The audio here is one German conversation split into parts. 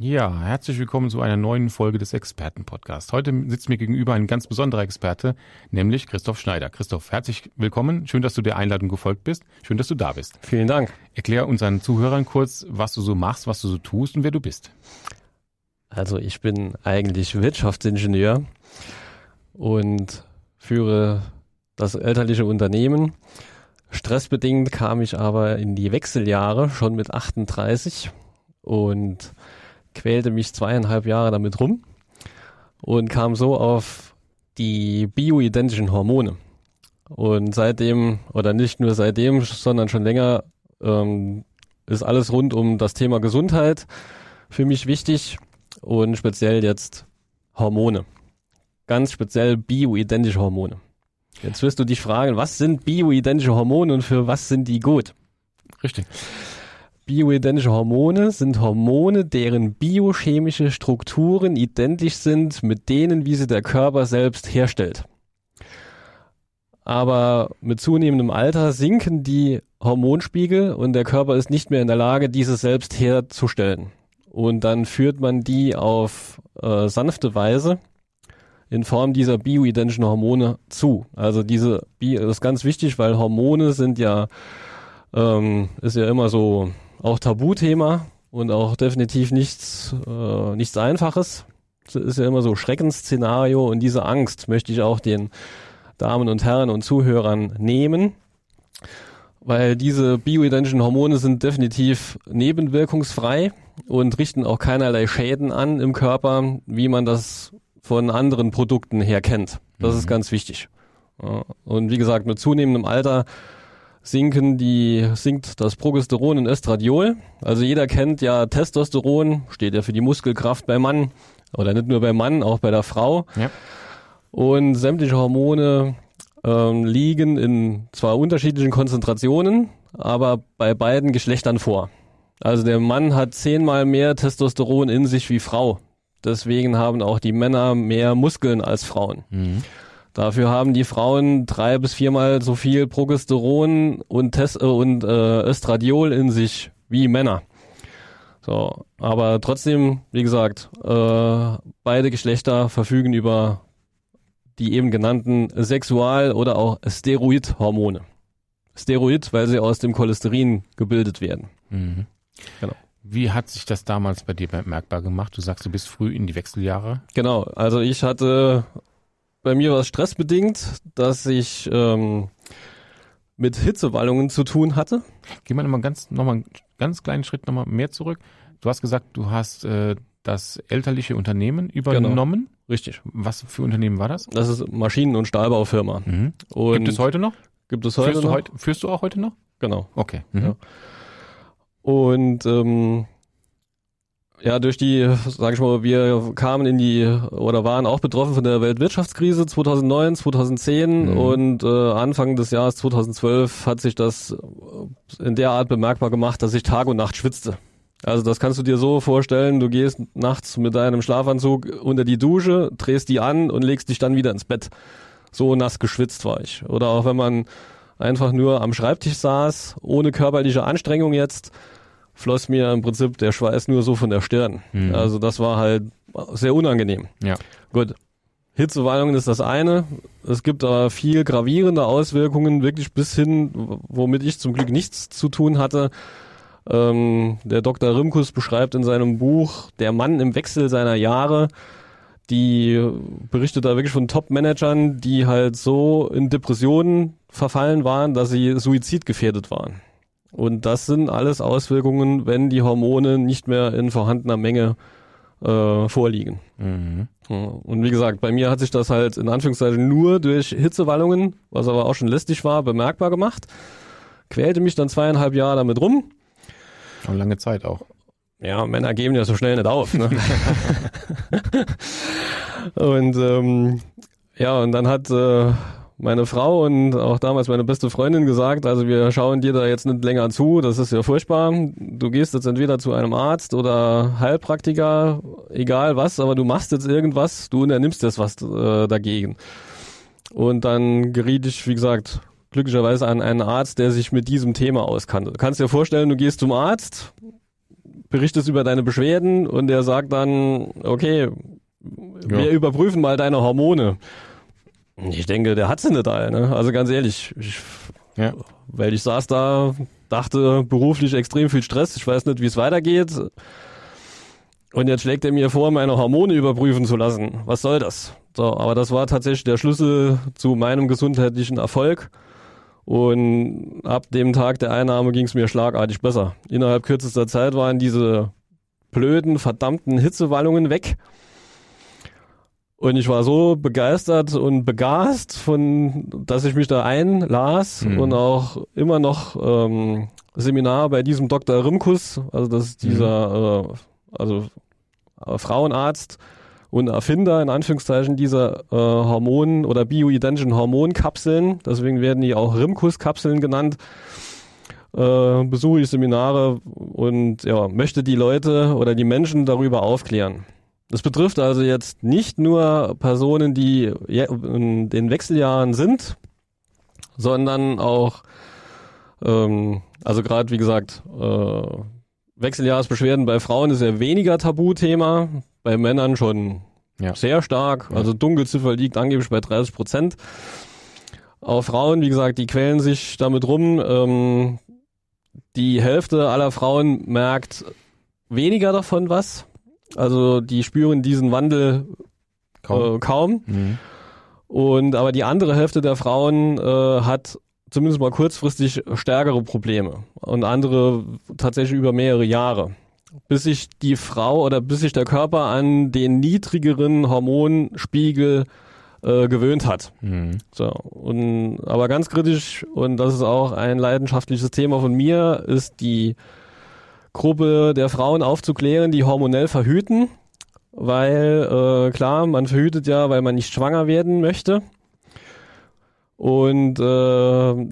Ja, herzlich willkommen zu einer neuen Folge des Expertenpodcasts. Heute sitzt mir gegenüber ein ganz besonderer Experte, nämlich Christoph Schneider. Christoph, herzlich willkommen. Schön, dass du der Einladung gefolgt bist. Schön, dass du da bist. Vielen Dank. Erklär unseren Zuhörern kurz, was du so machst, was du so tust und wer du bist. Also ich bin eigentlich Wirtschaftsingenieur und führe das elterliche Unternehmen. Stressbedingt kam ich aber in die Wechseljahre schon mit 38 und quälte mich zweieinhalb Jahre damit rum und kam so auf die bioidentischen Hormone. Und seitdem, oder nicht nur seitdem, sondern schon länger, ähm, ist alles rund um das Thema Gesundheit für mich wichtig und speziell jetzt Hormone. Ganz speziell bioidentische Hormone. Jetzt wirst du dich fragen, was sind bioidentische Hormone und für was sind die gut? Richtig. Bioidentische Hormone sind Hormone, deren biochemische Strukturen identisch sind mit denen, wie sie der Körper selbst herstellt. Aber mit zunehmendem Alter sinken die Hormonspiegel und der Körper ist nicht mehr in der Lage, diese selbst herzustellen. Und dann führt man die auf äh, sanfte Weise in Form dieser bioidentischen Hormone zu. Also diese, das ist ganz wichtig, weil Hormone sind ja, ähm, ist ja immer so auch Tabuthema und auch definitiv nichts, äh, nichts Einfaches. Das ist ja immer so Schreckensszenario und diese Angst möchte ich auch den Damen und Herren und Zuhörern nehmen, weil diese bioidentischen Hormone sind definitiv nebenwirkungsfrei und richten auch keinerlei Schäden an im Körper, wie man das von anderen Produkten her kennt. Das mhm. ist ganz wichtig. Und wie gesagt, mit zunehmendem Alter sinken die, sinkt das Progesteron und Estradiol. Also jeder kennt ja Testosteron, steht ja für die Muskelkraft beim Mann. Oder nicht nur beim Mann, auch bei der Frau. Ja. Und sämtliche Hormone ähm, liegen in zwar unterschiedlichen Konzentrationen, aber bei beiden Geschlechtern vor. Also der Mann hat zehnmal mehr Testosteron in sich wie Frau. Deswegen haben auch die Männer mehr Muskeln als Frauen. Mhm. Dafür haben die Frauen drei bis viermal so viel Progesteron und, Tes äh, und äh, Östradiol in sich wie Männer. So, aber trotzdem, wie gesagt, äh, beide Geschlechter verfügen über die eben genannten Sexual- oder auch Steroidhormone. Steroid, weil sie aus dem Cholesterin gebildet werden. Mhm. Genau. Wie hat sich das damals bei dir bemerkbar gemacht? Du sagst, du bist früh in die Wechseljahre. Genau, also ich hatte, bei mir war es stressbedingt, dass ich ähm, mit Hitzewallungen zu tun hatte. Geh mal nochmal ganz, noch mal einen ganz kleinen Schritt nochmal mehr zurück. Du hast gesagt, du hast äh, das elterliche Unternehmen übernommen. Genau, richtig. Was für Unternehmen war das? Das ist Maschinen- und Stahlbaufirma. Mhm. Und gibt es heute noch? Gibt es heute führst noch? Du heute, führst du auch heute noch? Genau. Okay. Mhm. Ja. Und ähm, ja, durch die, sag ich mal, wir kamen in die oder waren auch betroffen von der Weltwirtschaftskrise 2009, 2010 mhm. und äh, Anfang des Jahres 2012 hat sich das in der Art bemerkbar gemacht, dass ich Tag und Nacht schwitzte. Also das kannst du dir so vorstellen, du gehst nachts mit deinem Schlafanzug unter die Dusche, drehst die an und legst dich dann wieder ins Bett. So nass geschwitzt war ich. Oder auch wenn man einfach nur am Schreibtisch saß, ohne körperliche Anstrengung jetzt, floss mir im Prinzip der Schweiß nur so von der Stirn. Mhm. Also das war halt sehr unangenehm. Ja. Gut. Hitzewallungen ist das eine. Es gibt aber viel gravierende Auswirkungen, wirklich bis hin, womit ich zum Glück nichts zu tun hatte. Ähm, der Dr. Rimkus beschreibt in seinem Buch Der Mann im Wechsel seiner Jahre, die berichtet da wirklich von Top-Managern, die halt so in Depressionen verfallen waren, dass sie suizidgefährdet waren. Und das sind alles Auswirkungen, wenn die Hormone nicht mehr in vorhandener Menge äh, vorliegen. Mhm. Und wie gesagt, bei mir hat sich das halt in Anführungszeichen nur durch Hitzewallungen, was aber auch schon lästig war, bemerkbar gemacht. Quälte mich dann zweieinhalb Jahre damit rum. Und lange Zeit auch. Ja, Männer geben ja so schnell nicht auf. Ne? und ähm, Ja, und dann hat äh, meine Frau und auch damals meine beste Freundin gesagt, also wir schauen dir da jetzt nicht länger zu, das ist ja furchtbar. Du gehst jetzt entweder zu einem Arzt oder Heilpraktiker, egal was, aber du machst jetzt irgendwas, du unternimmst jetzt was äh, dagegen. Und dann geriet ich, wie gesagt, glücklicherweise an einen Arzt, der sich mit diesem Thema auskannte. Du kannst dir vorstellen, du gehst zum Arzt, berichtest über deine Beschwerden und der sagt dann, okay, wir Ja. überprüfen mal deine Hormone. Ich denke, der hat sie nicht alle. Ne? Also ganz ehrlich, ich, Ja. weil ich saß da, dachte beruflich extrem viel Stress. Ich weiß nicht, wie es weitergeht. Und jetzt schlägt er mir vor, meine Hormone überprüfen zu lassen. Was soll das? So, aber das war tatsächlich der Schlüssel zu meinem gesundheitlichen Erfolg. Und ab dem Tag der Einnahme ging es mir schlagartig besser. Innerhalb kürzester Zeit waren diese blöden, verdammten Hitzewallungen weg. Und ich war so begeistert und begast von, dass ich mich da einlas Mhm. und auch immer noch ähm, Seminar bei diesem Dr. Rimkus, also das ist dieser, äh, also äh, Frauenarzt und Erfinder in Anführungszeichen dieser äh, Hormonen oder bioidentischen Hormonkapseln, deswegen werden die auch Rimkus-Kapseln genannt, äh, besuche ich Seminare und ja, möchte die Leute oder die Menschen darüber aufklären. Das betrifft also jetzt nicht nur Personen, die in den Wechseljahren sind, sondern auch, ähm, also gerade wie gesagt, äh, Wechseljahresbeschwerden bei Frauen ist ja weniger Tabuthema, bei Männern schon Ja. sehr stark. Also Dunkelziffer liegt angeblich bei 30 Prozent. Auch Frauen, wie gesagt, die quälen sich damit rum. Ähm, die Hälfte aller Frauen merkt weniger davon was. Also die spüren diesen Wandel Kaum. Äh, kaum. Mhm. Und aber die andere Hälfte der Frauen äh, hat zumindest mal kurzfristig stärkere Probleme und andere tatsächlich über mehrere Jahre, bis sich die Frau oder bis sich der Körper an den niedrigeren Hormonspiegel äh, gewöhnt hat. Mhm. So und aber ganz kritisch und das ist auch ein leidenschaftliches Thema von mir ist die Gruppe der Frauen aufzuklären, die hormonell verhüten, weil äh, klar, man verhütet ja, weil man nicht schwanger werden möchte. Und äh,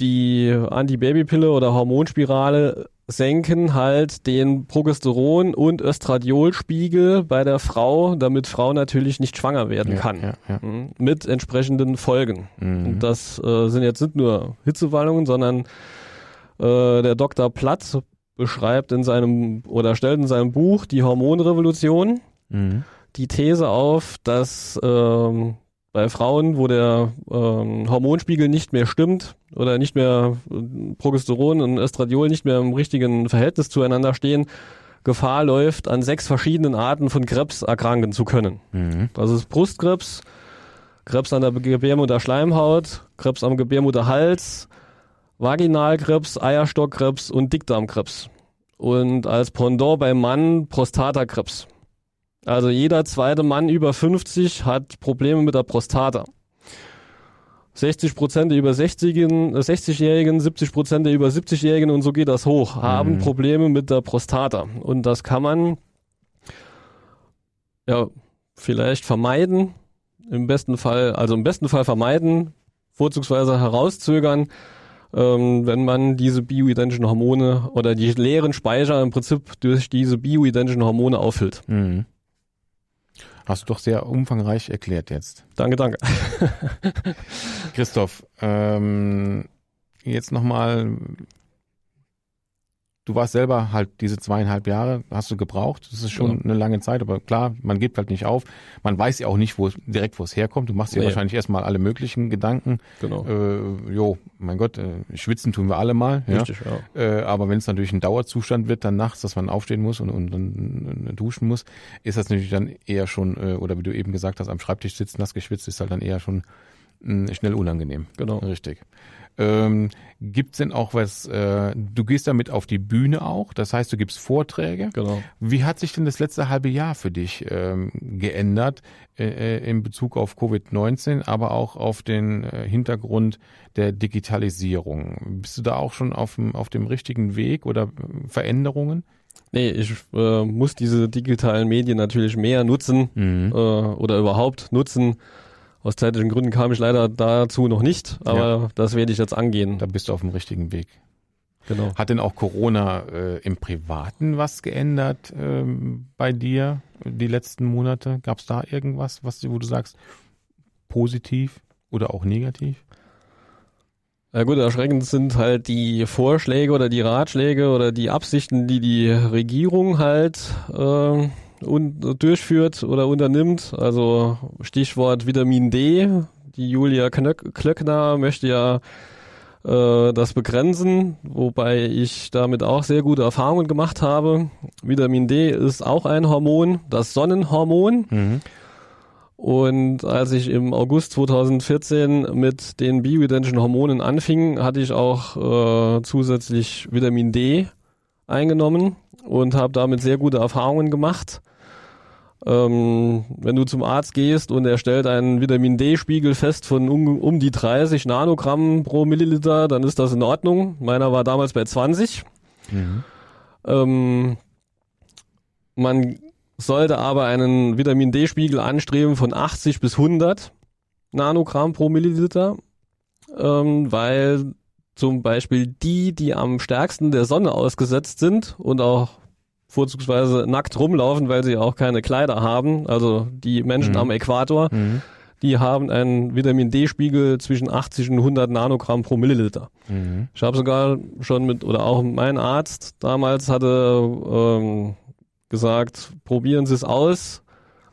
die Antibabypille oder Hormonspirale senken halt den Progesteron- und Östradiolspiegel bei der Frau, damit Frau natürlich nicht schwanger werden Ja, kann. ja, ja. Mhm. Mit entsprechenden Folgen. Mhm. Und das äh, sind jetzt nicht nur Hitzewallungen, sondern äh, der Dr. Platt beschreibt in seinem oder stellt in seinem Buch die Hormonrevolution Mhm. die These auf, dass ähm, bei Frauen, wo der ähm, Hormonspiegel nicht mehr stimmt oder nicht mehr äh, Progesteron und Östradiol nicht mehr im richtigen Verhältnis zueinander stehen, Gefahr läuft, an sechs verschiedenen Arten von Krebs erkranken zu können. Mhm. Das ist Brustkrebs, Krebs an der Gebärmutterschleimhaut, Krebs am Gebärmutterhals, Vaginalkrebs, Eierstockkrebs und Dickdarmkrebs. Und als Pendant beim Mann Prostatakrebs. Also jeder zweite Mann über 50 hat Probleme mit der Prostata. 60 Prozent der über 60-Jährigen, äh, 60-Jährigen, 70 Prozent der über 70-Jährigen und so geht das hoch, haben Mhm. Probleme mit der Prostata. Und das kann man ja vielleicht vermeiden, im besten Fall, also im besten Fall vermeiden, vorzugsweise herauszögern, ähm, wenn man diese bioidentischen Hormone oder die leeren Speicher im Prinzip durch diese bioidentischen Hormone auffüllt. Mhm. Hast du doch sehr umfangreich erklärt jetzt. Danke, danke. Christoph, ähm, jetzt nochmal, du warst selber halt diese zweieinhalb Jahre, hast du gebraucht. Das ist schon Ja. eine lange Zeit, aber klar, man gibt halt nicht auf. Man weiß ja auch nicht, wo es direkt, wo es herkommt. Du machst dir Nee. wahrscheinlich erstmal alle möglichen Gedanken. Genau. Äh, jo, mein Gott, äh, schwitzen tun wir alle mal. Ja? Richtig, ja. Äh, aber wenn es natürlich ein Dauerzustand wird, dann nachts, dass man aufstehen muss und, und, und, duschen muss, ist das natürlich dann eher schon, äh, oder wie du eben gesagt hast, am Schreibtisch sitzen, nass geschwitzt, ist halt dann eher schon mh, schnell unangenehm. Genau. Richtig. Ähm, gibt's denn auch was, äh, du gehst damit auf die Bühne auch, das heißt, du gibst Vorträge. Genau. Wie hat sich denn das letzte halbe Jahr für dich ähm, geändert äh, äh, in Bezug auf Covid-19, aber auch auf den äh, Hintergrund der Digitalisierung? Bist du da auch schon auf dem, auf dem richtigen Weg oder äh, Veränderungen? Nee, ich äh, muss diese digitalen Medien natürlich mehr nutzen Mhm. äh, oder überhaupt nutzen, aus zeitlichen Gründen kam ich leider dazu noch nicht, aber Ja. das werde ich jetzt angehen. Da bist du auf dem richtigen Weg. Genau. Hat denn auch Corona äh, im Privaten was geändert ähm, bei dir die letzten Monate? Gab es da irgendwas, was wo du sagst, positiv oder auch negativ? Ja gut, erschreckend sind halt die Vorschläge oder die Ratschläge oder die Absichten, die die Regierung halt äh, durchführt oder unternimmt. Also Stichwort Vitamin D. Die Julia Knöck Klöckner möchte ja äh, das begrenzen, wobei ich damit auch sehr gute Erfahrungen gemacht habe. Vitamin D ist auch ein Hormon, das Sonnenhormon. Mhm. Und als ich im August 2014 mit den bioidentischen Hormonen anfing, hatte ich auch äh, zusätzlich Vitamin D eingenommen und habe damit sehr gute Erfahrungen gemacht. Ähm, wenn du zum Arzt gehst und er stellt einen Vitamin D-Spiegel fest von um, um die 30 Nanogramm pro Milliliter, dann ist das in Ordnung. Meiner war damals bei 20. Mhm. Ähm, man sollte aber einen Vitamin D-Spiegel anstreben von 80 bis 100 Nanogramm pro Milliliter, ähm, weil zum Beispiel die, die am stärksten der Sonne ausgesetzt sind und auch vorzugsweise nackt rumlaufen, weil sie auch keine Kleider haben, also die Menschen Mhm. am Äquator, Mhm. die haben einen Vitamin D-Spiegel zwischen 80 und 100 Nanogramm pro Milliliter. Mhm. Ich habe sogar schon mit, oder auch mein Arzt damals hatte ähm, gesagt, probieren Sie es aus.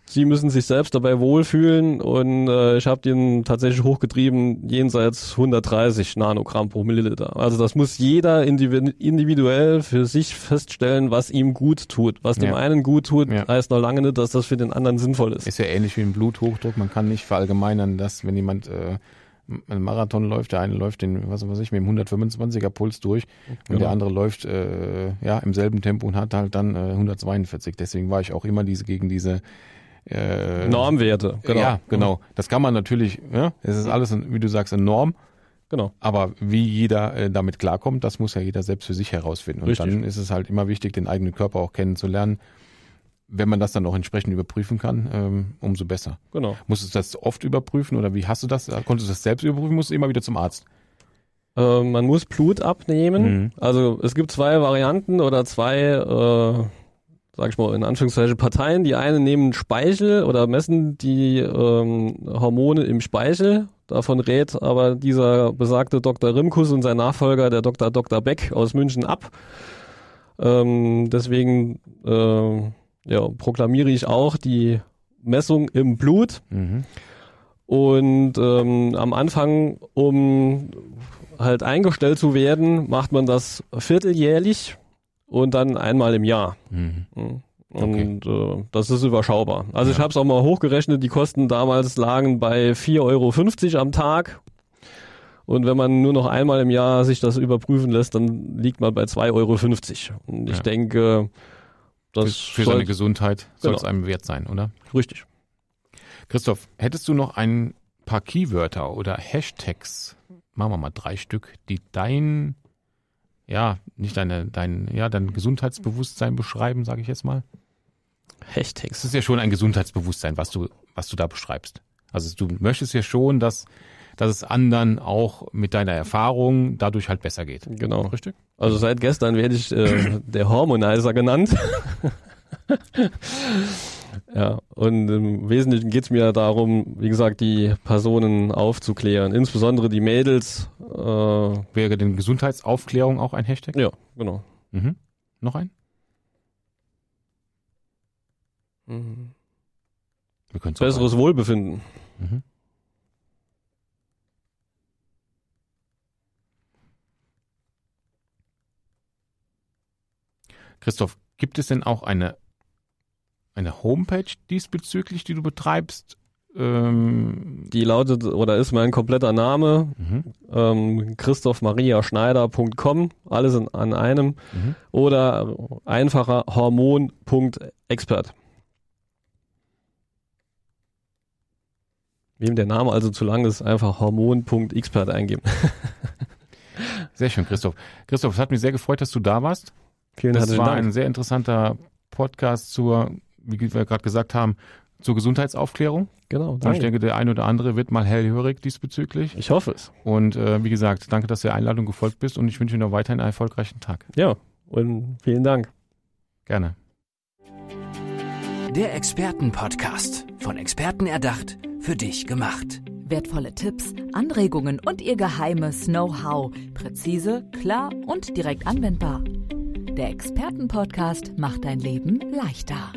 Sie müssen sich selbst dabei wohlfühlen und äh, ich habe den tatsächlich hochgetrieben jenseits 130 Nanogramm pro Milliliter. Also das muss jeder individu- individuell für sich feststellen, was ihm gut tut. Was dem Ja. einen gut tut, Ja. heißt noch lange nicht, dass das für den anderen sinnvoll ist. Ist ja ähnlich wie ein Bluthochdruck. Man kann nicht verallgemeinern, dass wenn jemand äh, einen Marathon läuft, der eine läuft den, was weiß ich, mit dem 125er Puls durch und Genau. der andere läuft äh, ja im selben Tempo und hat halt dann äh, 142. Deswegen war ich auch immer diese gegen diese äh, Normwerte, genau. Ja, genau. Das kann man natürlich, ja, es ist alles, wie du sagst, eine Norm, Genau. aber wie jeder äh, damit klarkommt, das muss ja jeder selbst für sich herausfinden. Und Richtig. dann ist es halt immer wichtig, den eigenen Körper auch kennenzulernen. Wenn man das dann auch entsprechend überprüfen kann, ähm, umso besser. Genau. Musstest du das oft überprüfen oder wie hast du das? Konntest du das selbst überprüfen? Musst du immer wieder zum Arzt? Äh, man muss Blut abnehmen. Mhm. Also es gibt zwei Varianten oder zwei, äh, sag ich mal in Anführungszeichen, Parteien. Die einen nehmen Speichel oder messen die ähm, Hormone im Speichel. Davon rät aber dieser besagte Dr. Rimkus und sein Nachfolger, der Dr. Dr. Beck aus München, ab. Ähm, deswegen äh, ja, proklamiere ich auch die Messung im Blut. Mhm. Und ähm, am Anfang, um halt eingestellt zu werden, macht man das vierteljährlich und dann einmal im Jahr. Mhm. Mhm. Und äh, das ist überschaubar. Also ich habe es auch mal hochgerechnet, die Kosten damals lagen bei 4,50 Euro am Tag. Und wenn man nur noch einmal im Jahr sich das überprüfen lässt, dann liegt man bei 2,50 Euro. Und ich Ja. denke, das für, für seine Gesundheit soll es Genau. einem wert sein, oder? richtig. Christoph, hättest du noch ein paar Keywörter oder Hashtags, machen wir mal drei Stück, die dein, ja, nicht deine, dein, ja, dein Gesundheitsbewusstsein beschreiben, sage ich jetzt mal? Hashtags. Es ist ja schon ein Gesundheitsbewusstsein, was du, was du da beschreibst. Also du möchtest ja schon, dass, dass es anderen auch mit deiner Erfahrung dadurch halt besser geht. Genau. Richtig? Also seit gestern werde ich äh, der Hormonizer genannt. ja, und im Wesentlichen geht es mir darum, wie gesagt, die Personen aufzuklären, insbesondere die Mädels. Äh, Wäre denn Gesundheitsaufklärung auch ein Hashtag? ja, genau. Mhm. Noch ein? Mhm. Wir können es auch Besseres Wohlbefinden. Mhm. Christoph, gibt es denn auch eine, eine Homepage diesbezüglich, die du betreibst? Ähm, Die lautet oder ist mein kompletter Name mhm. ähm, christophmariaschneider.com, alles in, an einem Mhm. oder einfacher hormon.expert. Wem der Name also zu lang ist, einfach hormon.expert eingeben. Sehr schön, Christoph. Christoph, es hat mich sehr gefreut, dass du da warst. Vielen Das herzlichen war Dank. ein sehr interessanter Podcast zur, wie wir gerade gesagt haben, zur Gesundheitsaufklärung. Genau, Und ich danke. denke, der ein oder andere wird mal hellhörig diesbezüglich. Ich hoffe es. Und äh, wie gesagt, danke, dass du der Einladung gefolgt bist und ich wünsche dir noch weiterhin einen erfolgreichen Tag. Ja, und vielen Dank. Gerne. Der Expertenpodcast. Von Experten erdacht, für dich gemacht. Wertvolle Tipps, Anregungen und ihr geheimes Know-how. Präzise, klar und direkt anwendbar. Der Expertenpodcast macht dein Leben leichter.